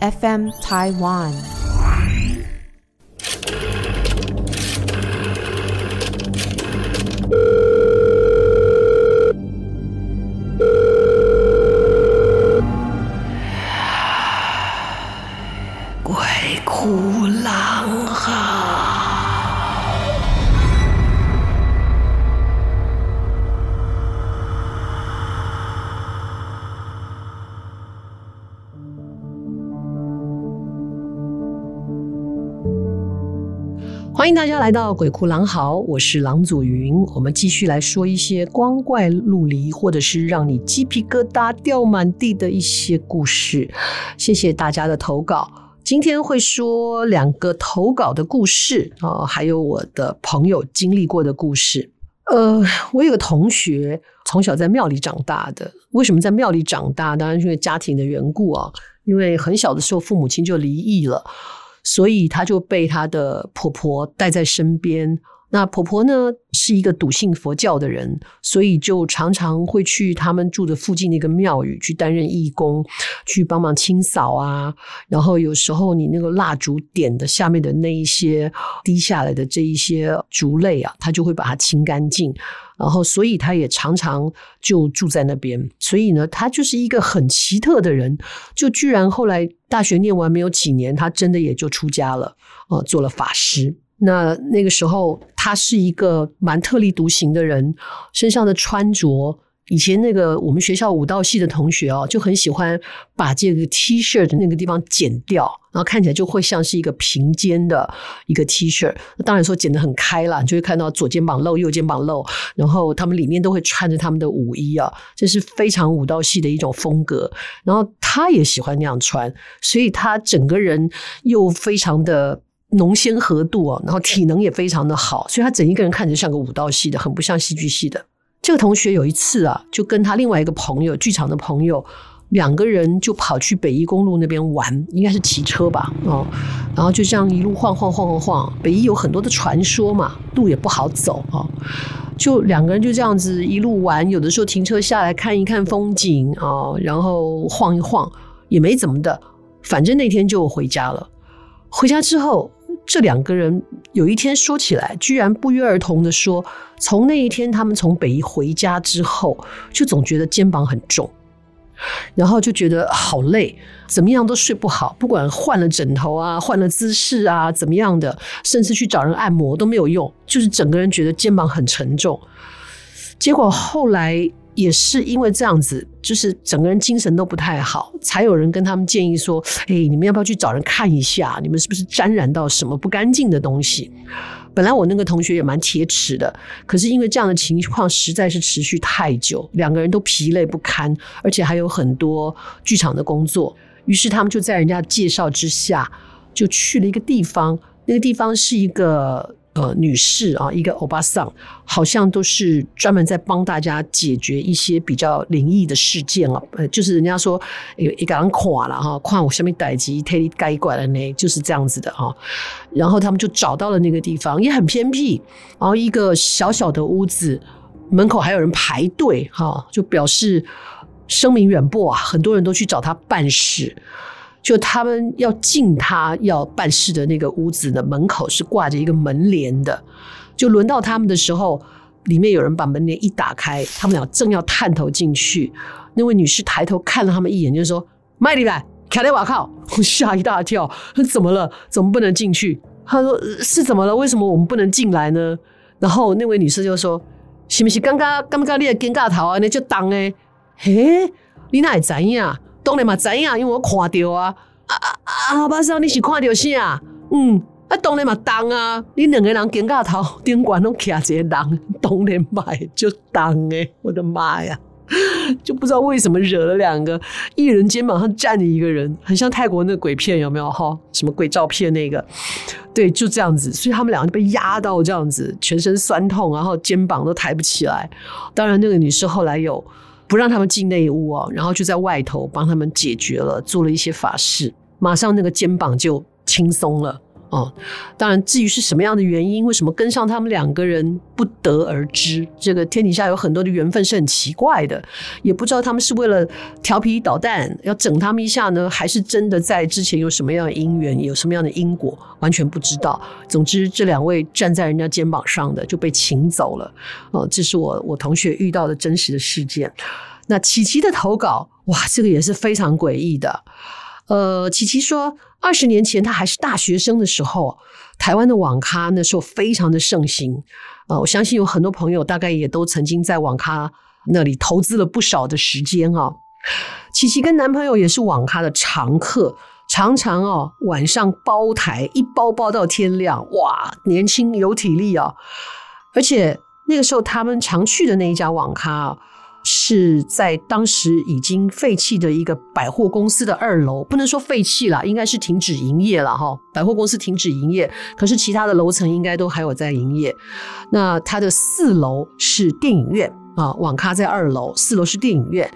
FM Taiwan。欢迎大家来到鬼哭狼嚎，我是郎祖云。我们继续来说一些光怪陆离，或者是让你鸡皮疙瘩掉满地的一些故事。谢谢大家的投稿。今天会说两个投稿的故事啊，还有我的朋友经历过的故事。呃，我有个同学从小在庙里长大的。为什么在庙里长大？当然是因为家庭的缘故啊。因为很小的时候父母亲就离异了。所以她就被她的婆婆带在身边。那婆婆呢，是一个笃信佛教的人，所以就常常会去他们住的附近那个庙宇去担任义工，去帮忙清扫啊。然后有时候你那个蜡烛点的下面的那一些滴下来的这一些烛泪啊，她就会把它清干净。然后，所以他也常常就住在那边。所以呢，他就是一个很奇特的人。就居然后来大学念完没有几年，他真的也就出家了，呃，做了法师。那那个时候，他是一个蛮特立独行的人，身上的穿着。以前那个我们学校舞蹈系的同学哦，就很喜欢把这个 T 恤的那个地方剪掉，然后看起来就会像是一个平肩的一个 T 恤。当然说剪得很开了，就会看到左肩膀露，右肩膀露。然后他们里面都会穿着他们的舞衣啊，这是非常舞蹈系的一种风格。然后他也喜欢那样穿，所以他整个人又非常的穠纤合度啊，然后体能也非常的好，所以他整一个人看着像个舞蹈系的，很不像戏剧系的。这个同学有一次啊，就跟他另外一个朋友，剧场的朋友，两个人就跑去北一公路那边玩，应该是骑车吧，哦，然后就这样一路晃晃晃晃晃。北一有很多的传说嘛，路也不好走啊，哦，就两个人就这样子一路玩，有的时候停车下来看一看风景啊，哦，然后晃一晃，也没怎么的，反正那天就回家了。回家之后。这两个人有一天说起来，居然不约而同的说，从那一天他们从北宜回家之后，就总觉得肩膀很重，然后就觉得好累，怎么样都睡不好，不管换了枕头啊，换了姿势啊，怎么样的，甚至去找人按摩都没有用，就是整个人觉得肩膀很沉重。结果后来。也是因为这样子，就是整个人精神都不太好，才有人跟他们建议说：“哎，你们要不要去找人看一下？你们是不是沾染到什么不干净的东西？”本来我那个同学也蛮铁齿的，可是因为这样的情况实在是持续太久，两个人都疲累不堪，而且还有很多剧场的工作，于是他们就在人家介绍之下，就去了一个地方，那个地方是一个。呃，女士啊，一个欧巴桑，好像都是专门在帮大家解决一些比较灵异的事件啊。呃，就是人家说有一个人垮了哈，跨我下面逮鸡，特地盖过来的呢，就是这样子的啊。然后他们就找到了那个地方，也很偏僻，然后一个小小的屋子，门口还有人排队哈，就表示声名远播啊，很多人都去找他办事。就他们要进他要办事的那个屋子的门口是挂着一个门帘的，就轮到他们的时候，里面有人把门帘一打开，他们俩正要探头进去，那位女士抬头看了他们一眼，就说：“麦里来，卡雷瓦靠！”我吓一大跳，怎么了？怎么不能进去？他说：“是怎么了？为什么我们不能进来呢？”然后那位女士就说：“是不是刚刚刚刚你的尴尬头啊？那就当诶，嘿，你哪会知呀？”当然嘛，知影，因为我看到啊，啊啊啊！巴桑，你是看到啥？嗯，啊，当然嘛，当啊，你两个人肩胛头 顶悬拢徛一个人，当然嘛，就当诶，我的妈呀！就不知道为什么惹了两个一人肩膀上站着一个人，很像泰国那个鬼片有没有哈？什么鬼照片那个？对，就这样子，所以他们两个就被压到这样子，全身酸痛，然后肩膀都抬不起来。当然，那个女士后来有不让他们进内屋哦，然后就在外头帮他们解决了，做了一些法事，马上那个肩膀就轻松了。哦，当然，至于是什么样的原因，为什么跟上他们两个人不得而知。这个天底下有很多的缘分是很奇怪的，也不知道他们是为了调皮捣蛋要整他们一下呢，还是真的在之前有什么样的因缘，有什么样的因果，完全不知道。总之，这两位站在人家肩膀上的就被请走了。哦，这是我我同学遇到的真实的事件。那琪琪的投稿，哇，这个也是非常诡异的。呃，琪琪说，二十年前他还是大学生的时候，台湾的网咖那时候非常的盛行。呃，我相信有很多朋友大概也都曾经在网咖那里投资了不少的时间啊。琪琪跟男朋友也是网咖的常客，常常哦晚上包台一包包到天亮，哇，年轻有体力啊。而且那个时候他们常去的那一家网咖。是在当时已经废弃的一个百货公司的二楼，不能说废弃了，应该是停止营业了哈。百货公司停止营业，可是其他的楼层应该都还有在营业。那它的四楼是电影院啊，网咖在二楼，四楼是电影院。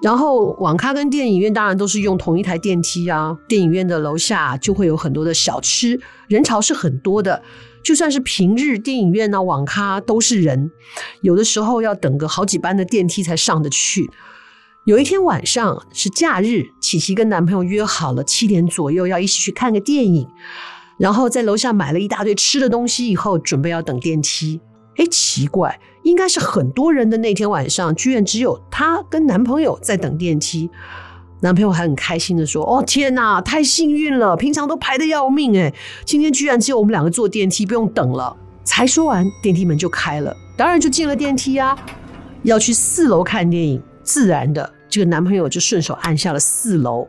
然后网咖跟电影院当然都是用同一台电梯啊。电影院的楼下就会有很多的小吃，人潮是很多的。就算是平日，电影院啊、网咖都是人，有的时候要等个好几班的电梯才上得去。有一天晚上是假日，琪琪跟男朋友约好了七点左右要一起去看个电影，然后在楼下买了一大堆吃的东西，以后准备要等电梯。哎，奇怪，应该是很多人的那天晚上，居然只有她跟男朋友在等电梯。男朋友还很开心的说：“哦天哪，太幸运了！平常都排得要命诶，今天居然只有我们两个坐电梯，不用等了。”才说完，电梯门就开了，当然就进了电梯啊。要去四楼看电影，自然的，这个男朋友就顺手按下了四楼，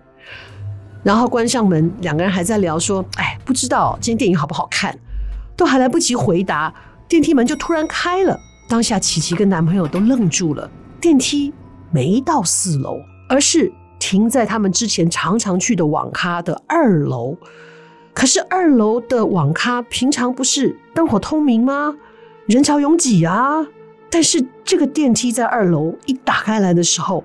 然后关上门，两个人还在聊说：“哎，不知道今天电影好不好看？”都还来不及回答，电梯门就突然开了。当下琪琪跟男朋友都愣住了，电梯没到四楼，而是。停在他们之前常常去的网咖的二楼，可是二楼的网咖平常不是灯火通明吗？人潮拥挤啊！但是这个电梯在二楼一打开来的时候，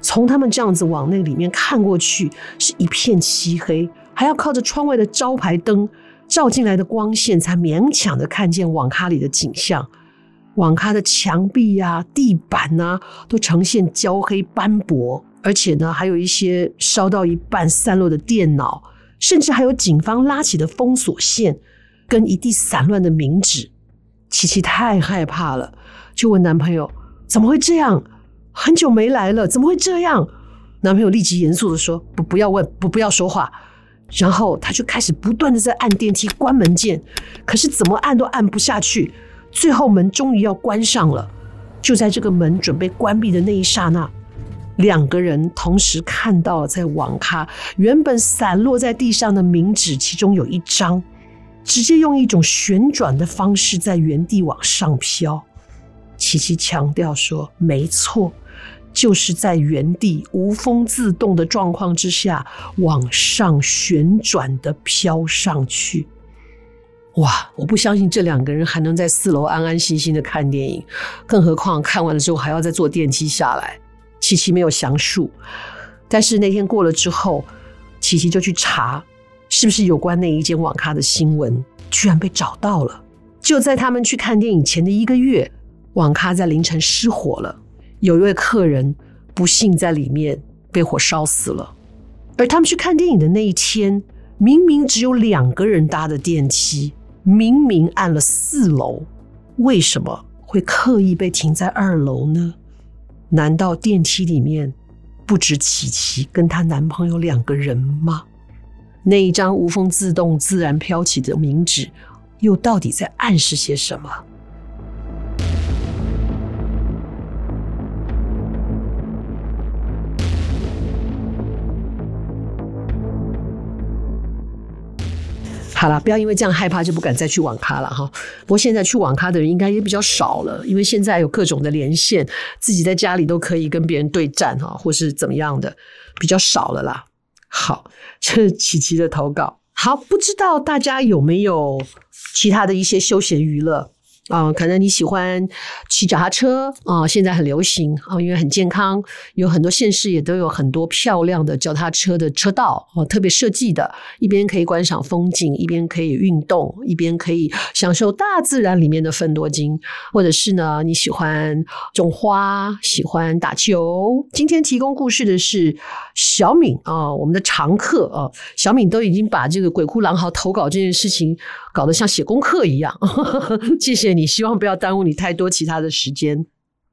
从他们这样子往那里面看过去，是一片漆黑，还要靠着窗外的招牌灯照进来的光线，才勉强的看见网咖里的景象。网咖的墙壁呀、地板呐、都呈现焦黑斑驳。而且呢，还有一些烧到一半散落的电脑，甚至还有警方拉起的封锁线，跟一地散乱的冥纸。琪琪太害怕了，就问男朋友：“怎么会这样？很久没来了，怎么会这样？”男朋友立即严肃地说：“不，不要问，不，不要说话。”然后他就开始不断的在按电梯关门键，可是怎么按都按不下去。最后门终于要关上了，就在这个门准备关闭的那一刹那。两个人同时看到了，在网咖原本散落在地上的名纸，其中有一张直接用一种旋转的方式在原地往上飘。琪琪强调说：“没错，就是在原地无风自动的状况之下往上旋转的飘上去。”哇！我不相信这两个人还能在四楼安安心心的看电影，更何况看完了之后还要再坐电梯下来。琪琪没有详述，但是那天过了之后，琪琪就去查，是不是有关那一间网咖的新闻，居然被找到了。就在他们去看电影前的一个月，网咖在凌晨失火了，有一位客人不幸在里面被火烧死了。而他们去看电影的那一天，明明只有两个人搭的电梯，明明按了四楼，为什么会刻意被停在二楼呢？难道电梯里面不止琪琪跟她男朋友两个人吗？那一张无风自动、自然飘起的冥纸，又到底在暗示些什么？好啦，不要因为这样害怕就不敢再去网咖了哈。不过现在去网咖的人应该也比较少了，因为现在有各种的连线，自己在家里都可以跟别人对战哈，或是怎么样的，比较少了啦。好，这是琪琪的投稿。好，不知道大家有没有其他的一些休闲娱乐？啊、可能你喜欢骑脚踏车啊、现在很流行啊、因为很健康，有很多县市也都有很多漂亮的脚踏车的车道哦、特别设计的，一边可以观赏风景，一边可以运动，一边可以享受大自然里面的芬多精，或者是呢，你喜欢种花，喜欢打球。今天提供故事的是小敏啊、我们的常客啊、小敏都已经把这个鬼哭狼嚎投稿这件事情搞得像写功课一样，谢谢。你希望不要耽误你太多其他的时间。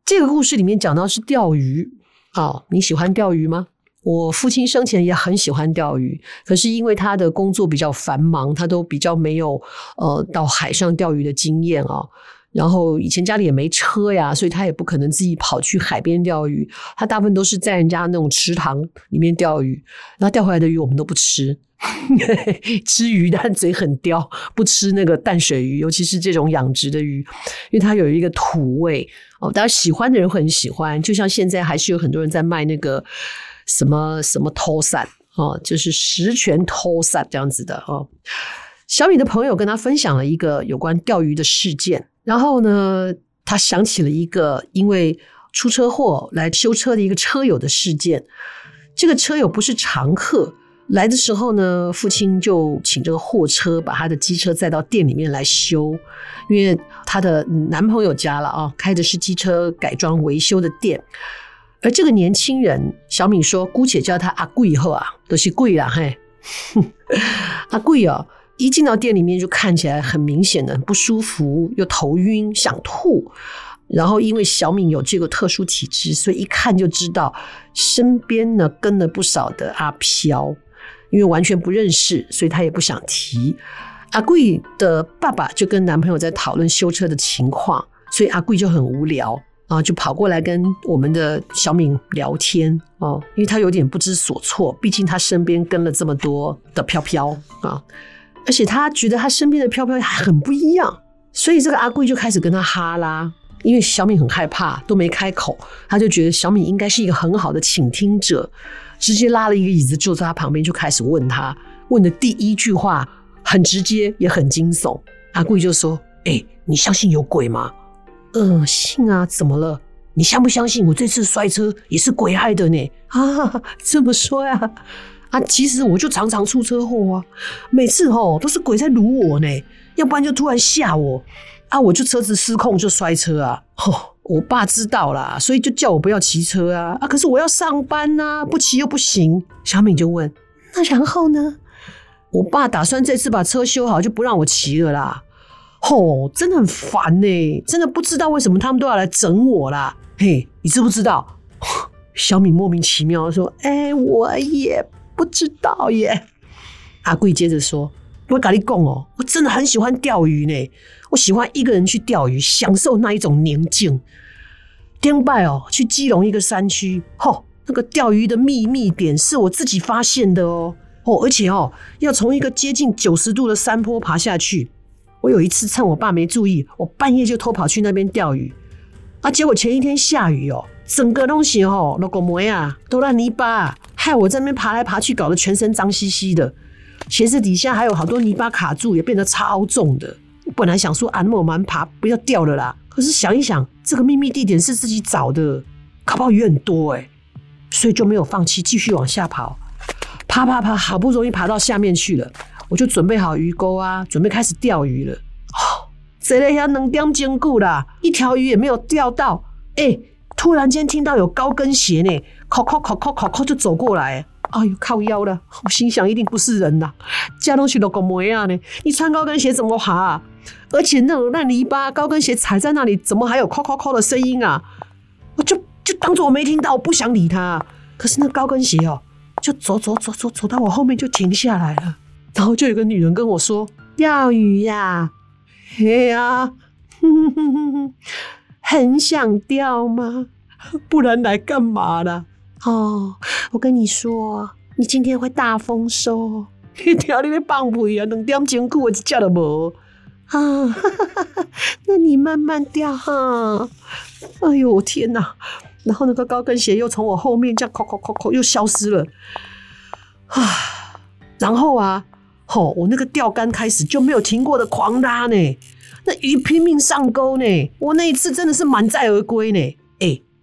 这个故事里面讲到是钓鱼哦，你喜欢钓鱼吗？我父亲生前也很喜欢钓鱼，可是因为他的工作比较繁忙，他都比较没有呃到海上钓鱼的经验啊、然后以前家里也没车呀，所以他也不可能自己跑去海边钓鱼。他大部分都是在人家那种池塘里面钓鱼，那钓回来的鱼我们都不吃。吃鱼但嘴很刁，不吃那个淡水鱼，尤其是这种养殖的鱼，因为它有一个土味哦。大家喜欢的人会很喜欢，就像现在还是有很多人在卖那个什么什么拖伞哦，就是十全拖伞这样子的哦。小米的朋友跟他分享了一个有关钓鱼的事件，然后呢，他想起了一个因为出车祸来修车的一个车友的事件。这个车友不是常客。来的时候呢，父亲就请这个货车把他的机车载到店里面来修，因为他的男朋友家了啊，开的是机车改装维修的店。而这个年轻人，小敏说，姑且叫他阿贵以后啊，都是贵啦嘿。阿贵哦，一进到店里面就看起来很明显的不舒服，又头晕想吐。然后因为小敏有这个特殊体质，所以一看就知道身边呢跟了不少的阿飘。因为完全不认识，所以他也不想提。阿贵的爸爸就跟男朋友在讨论修车的情况，所以阿贵就很无聊啊，就跑过来跟我们的小敏聊天哦，因为他有点不知所措，毕竟他身边跟了这么多的飘飘啊，而且他觉得他身边的飘飘还很不一样，所以这个阿贵就开始跟他哈啦，因为小敏很害怕，都没开口，他就觉得小敏应该是一个很好的倾听者。直接拉了一个椅子坐在他旁边，就开始问他。问的第一句话很直接，也很惊悚。阿贵就说：“哎、你相信有鬼吗？”“嗯，信啊，怎么了？你相不相信我这次摔车也是鬼害的呢？”“啊，这么说呀？啊，其实我就常常出车祸啊，每次哦都是鬼在撸我呢，要不然就突然吓我，啊，我就车子失控就摔车啊。”“吼。”我爸知道啦，所以就叫我不要骑车啊啊！可是我要上班呐，不骑又不行。小敏就问：“那然后呢？”我爸打算这次把车修好，就不让我骑了啦。吼，真的很烦呢，真的不知道为什么他们都要来整我啦。嘿，你知不知道？小敏莫名其妙的说：“哎，我也不知道耶。”阿贵接着说：“我跟你讲哦，我真的很喜欢钓鱼呢，我喜欢一个人去钓鱼，享受那一种宁静。”天拜哦，去基隆一个山区，吼，那个钓鱼的秘密点是我自己发现的哦，哦，而且哦，要从一个接近九十度的山坡爬下去。我有一次趁我爸没注意，我半夜就偷跑去那边钓鱼，啊，结果前一天下雨哦，整个东西哦，那个霉啊都烂泥巴，害我在那边爬来爬去，搞得全身脏兮兮的，鞋子底下还有好多泥巴卡住，也变得超重的。我本来想说啊，那么慢爬不要掉了啦。可是想一想，这个秘密地点是自己找的，搞不好鱼很多哎，所以就没有放弃，继续往下跑，爬爬爬，好不容易爬到下面去了，我就准备好鱼钩啊，准备开始钓鱼了。哦，这了下能钓坚固啦，一条鱼也没有钓到。哎，突然间听到有高跟鞋呢，靠靠靠靠靠靠就走过来，哎呦靠腰了，我心想一定不是人呐，这东西都搞么样呢？你穿高跟鞋怎么爬啊？而且那种烂泥巴，高跟鞋踩在那里，怎么还有“敲敲敲”的声音啊？我就就当作我没听到，我不想理他。可是那高跟鞋哦，就走走走走走到我后面就停下来了。然后就有个女人跟我说：“钓鱼呀，嘿呀，哼哼哼哼，很想钓吗？不然来干嘛啦？哦，我跟你说，你今天会大丰收。你听你咧放屁啊，两点钟我一只都无啊！那你慢慢掉哈。哎呦天哪！然后那个高跟鞋又从我后面这样扣扣扣扣又消失了啊！然后啊，吼，我那个钓竿开始就没有停过的狂拉呢，那鱼拼命上钩呢，我那一次真的是满载而归呢。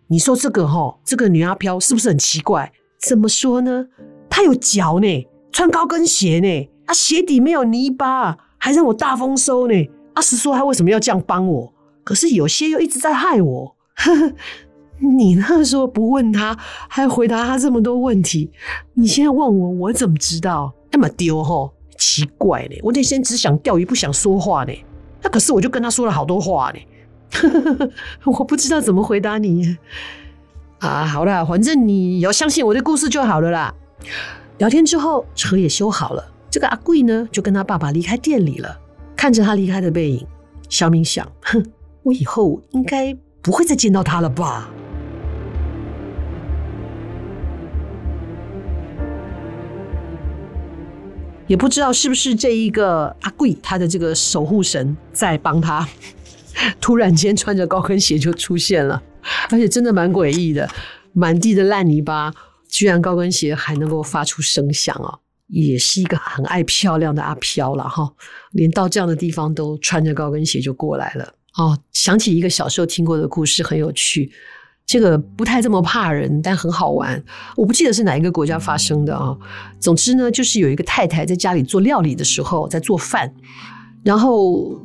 你说这个吼，这个女阿飘是不是很奇怪？怎么说呢？她有脚呢，穿高跟鞋呢，啊，鞋底没有泥巴，还让我大丰收呢。阿石说她为什么要这样帮我？可是有些又一直在害我。呵 呵你那时候不问他，还回答他这么多问题，你现在问我，我怎么知道？那么丢吼，奇怪呢。我那天只想钓鱼，不想说话呢。那可是我就跟他说了好多话呢。我不知道怎么回答你啊。好了，反正你要相信我的故事就好了啦。聊天之后，车也修好了。这个阿贵呢，就跟他爸爸离开店里了。看着他离开的背影，小敏想：哼，我以后应该不会再见到他了吧。也不知道是不是这一个阿贵他的这个守护神在帮他，突然间穿着高跟鞋就出现了，而且真的蛮诡异的，满地的烂泥巴，居然高跟鞋还能够发出声响哦，也是一个很爱漂亮的阿飘了哈，连到这样的地方都穿着高跟鞋就过来了哦，想起一个小时候听过的故事，很有趣。这个不太这么怕人，但很好玩。我不记得是哪一个国家发生的啊。总之呢，就是有一个太太在家里做料理的时候，在做饭，然后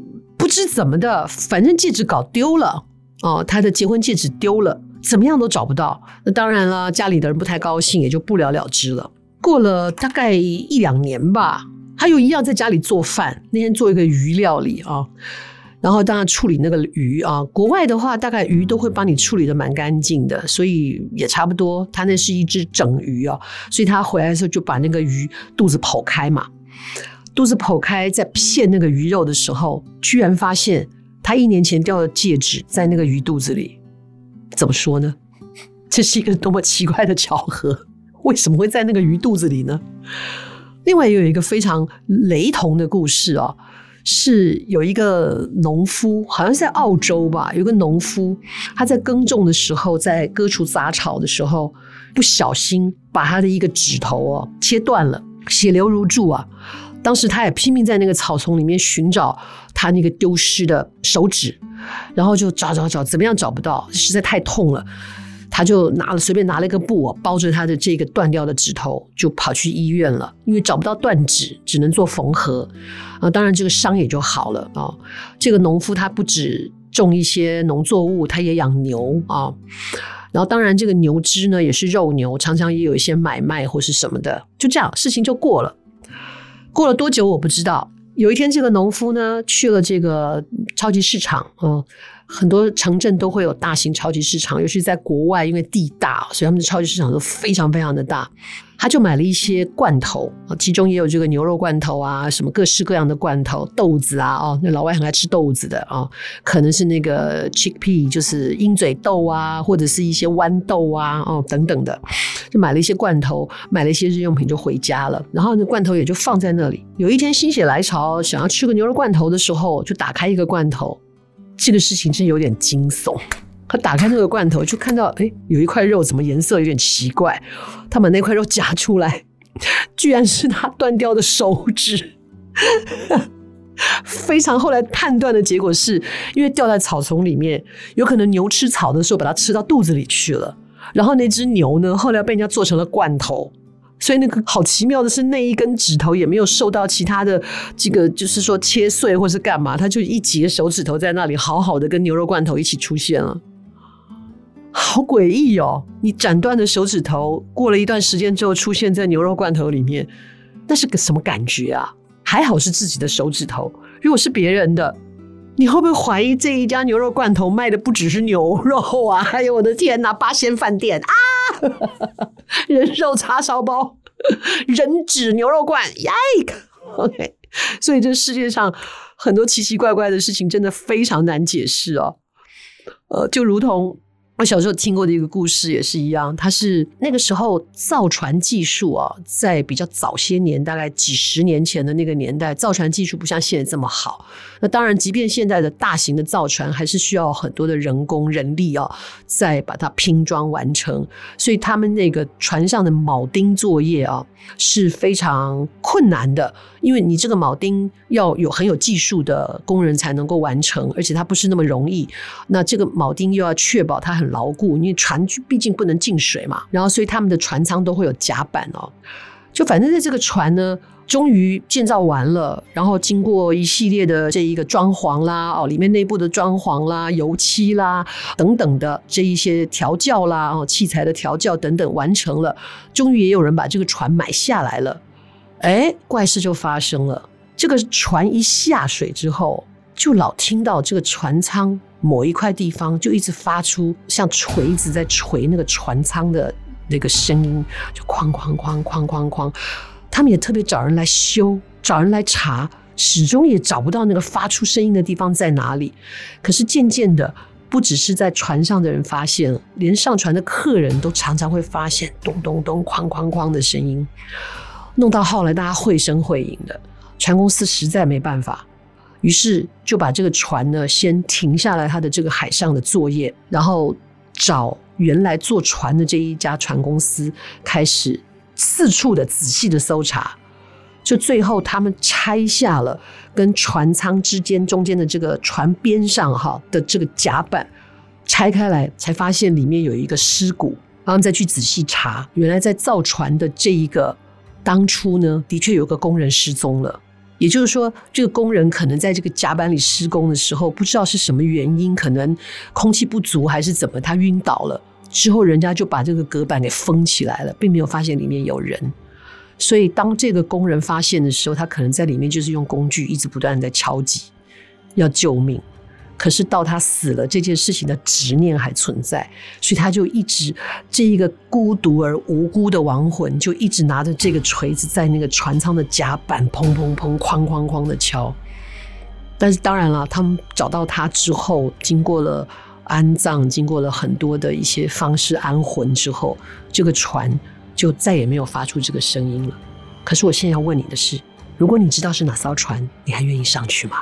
知怎么的，反正戒指搞丢了哦，他的结婚戒指丢了，怎么样都找不到。那当然了，家里的人不太高兴，也就不了了之了。过了大概一两年吧，他又一样在家里做饭，那天做一个鱼料理啊。然后当然处理那个鱼啊，国外的话大概鱼都会帮你处理的蛮干净的，所以也差不多。他那是一只整鱼啊，所以他回来的时候就把那个鱼肚子剖开嘛，肚子剖开在片那个鱼肉的时候，居然发现他一年前掉的戒指在那个鱼肚子里。怎么说呢？这是一个多么奇怪的巧合？为什么会在那个鱼肚子里呢？另外也有一个非常雷同的故事啊。是有一个农夫，好像是在澳洲吧，有个农夫，他在耕种的时候，在割除杂草的时候，不小心把他的一个指头哦切断了，血流如注啊！当时他也拼命在那个草丛里面寻找他那个丢失的手指，然后就找找找，怎么样找不到，实在太痛了。他就拿了随便拿了一个布包着他的这个断掉的指头，就跑去医院了。因为找不到断指，只能做缝合啊。当然，这个伤也就好了啊。这个农夫他不止种一些农作物，他也养牛啊。然后，当然这个牛只呢也是肉牛，常常也有一些买卖或是什么的。就这样，事情就过了。过了多久我不知道。有一天，这个农夫呢去了这个超级市场，嗯。很多城镇都会有大型超级市场，尤其在国外，因为地大，所以他们的超级市场都非常非常的大。他就买了一些罐头，其中也有这个牛肉罐头啊，什么各式各样的罐头，豆子啊，哦，那老外很爱吃豆子的啊，哦，可能是那个 chickpea，就是鹰嘴豆啊，或者是一些豌豆啊，哦，等等的，就买了一些罐头，买了一些日用品就回家了。然后那罐头也就放在那里。有一天心血来潮，想要吃个牛肉罐头的时候，就打开一个罐头。这个事情真有点惊悚。他打开那个罐头，就看到哎，有一块肉，怎么颜色有点奇怪？他把那块肉夹出来，居然是他断掉的手指。非常后来判断的结果是，因为掉在草丛里面，有可能牛吃草的时候把它吃到肚子里去了。然后那只牛呢，后来被人家做成了罐头。所以那个好奇妙的是，那一根指头也没有受到其他的这个，就是说切碎或是干嘛，它就一截手指头在那里，好好的跟牛肉罐头一起出现了，好诡异哦！你斩断的手指头，过了一段时间之后出现在牛肉罐头里面，那是个什么感觉啊？还好是自己的手指头，如果是别人的，你会不会怀疑这一家牛肉罐头卖的不只是牛肉啊？还有我的天哪，八仙饭店啊！人肉叉烧包，人指牛肉罐，耶！OK，所以这世界上很多奇奇怪怪的事情，真的非常难解释哦。呃，就如同我小时候听过的一个故事也是一样，它是那个时候造船技术啊，在比较早些年，大概几十年前的那个年代，造船技术不像现在这么好。那当然，即便现在的大型的造船，还是需要很多的人工人力啊，再把它拼装完成。所以他们那个船上的铆钉作业啊，是非常困难的，因为你这个铆钉要有很有技术的工人才能够完成，而且它不是那么容易。那这个铆钉又要确保它很牢固，因为船毕竟不能进水嘛，然后所以他们的船舱都会有甲板哦。就反正在这个船呢，终于建造完了，然后经过一系列的这一个装潢啦，哦，里面内部的装潢啦、油漆啦等等的这一些调教啦、哦，器材的调教等等完成了，终于也有人把这个船买下来了。哎，怪事就发生了，这个船一下水之后，就老听到这个船舱。某一块地方就一直发出像锤子在锤那个船舱的那个声音，就哐哐哐哐哐哐。他们也特别找人来修，找人来查，始终也找不到那个发出声音的地方在哪里。可是渐渐的，不只是在船上的人发现，连上船的客人都常常会发现咚咚咚、哐哐哐的声音。弄到后来，大家绘声绘影的，船公司实在没办法。于是就把这个船呢，先停下来，他的这个海上的作业，然后找原来坐船的这一家船公司，开始四处的仔细的搜查。就最后他们拆下了跟船舱之间中间的这个船边上哈的这个甲板，拆开来才发现里面有一个尸骨，然后再去仔细查，原来在造船的这一个当初呢，的确有个工人失踪了。也就是说，这个工人可能在这个甲板里施工的时候，不知道是什么原因，可能空气不足还是怎么，他晕倒了。之后人家就把这个隔板给封起来了，并没有发现里面有人。所以当这个工人发现的时候，他可能在里面就是用工具一直不断的敲击，要救命。可是到他死了，这件事情的执念还存在，所以他就一直这一个孤独而无辜的亡魂，就一直拿着这个锤子在那个船舱的甲板砰砰砰、哐哐哐的敲。但是当然了，他们找到他之后，经过了安葬，经过了很多的一些方式安魂之后，这个船就再也没有发出这个声音了。可是我现在要问你的是，如果你知道是哪艘船，你还愿意上去吗？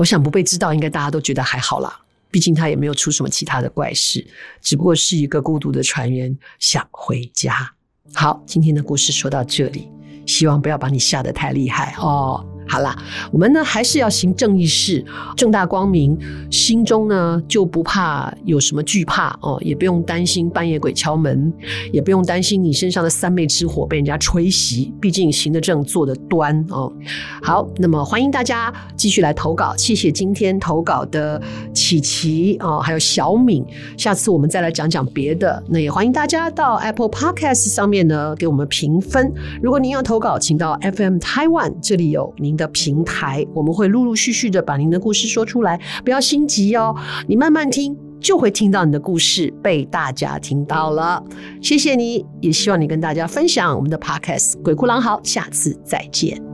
我想不被知道，应该大家都觉得还好啦。毕竟他也没有出什么其他的怪事，只不过是一个孤独的船员想回家。好，今天的故事说到这里，希望不要把你吓得太厉害哦。好啦，我们呢还是要行正义事，正大光明，心中呢就不怕有什么惧怕哦，也不用担心半夜鬼敲门，也不用担心你身上的三昧之火被人家吹熄，毕竟行得正，坐得端哦。好，那么欢迎大家继续来投稿，谢谢今天投稿的琪琪哦，还有小敏，下次我们再来讲讲别的。那也欢迎大家到 Apple Podcast 上面呢给我们评分。如果您要投稿，请到 FM Taiwan 这里有您的平台，我们会陆陆续续的把您的故事说出来，不要心急哦，你慢慢听，就会听到你的故事被大家听到了。谢谢你，也希望你跟大家分享我们的 Podcast《鬼哭狼嚎》，下次再见。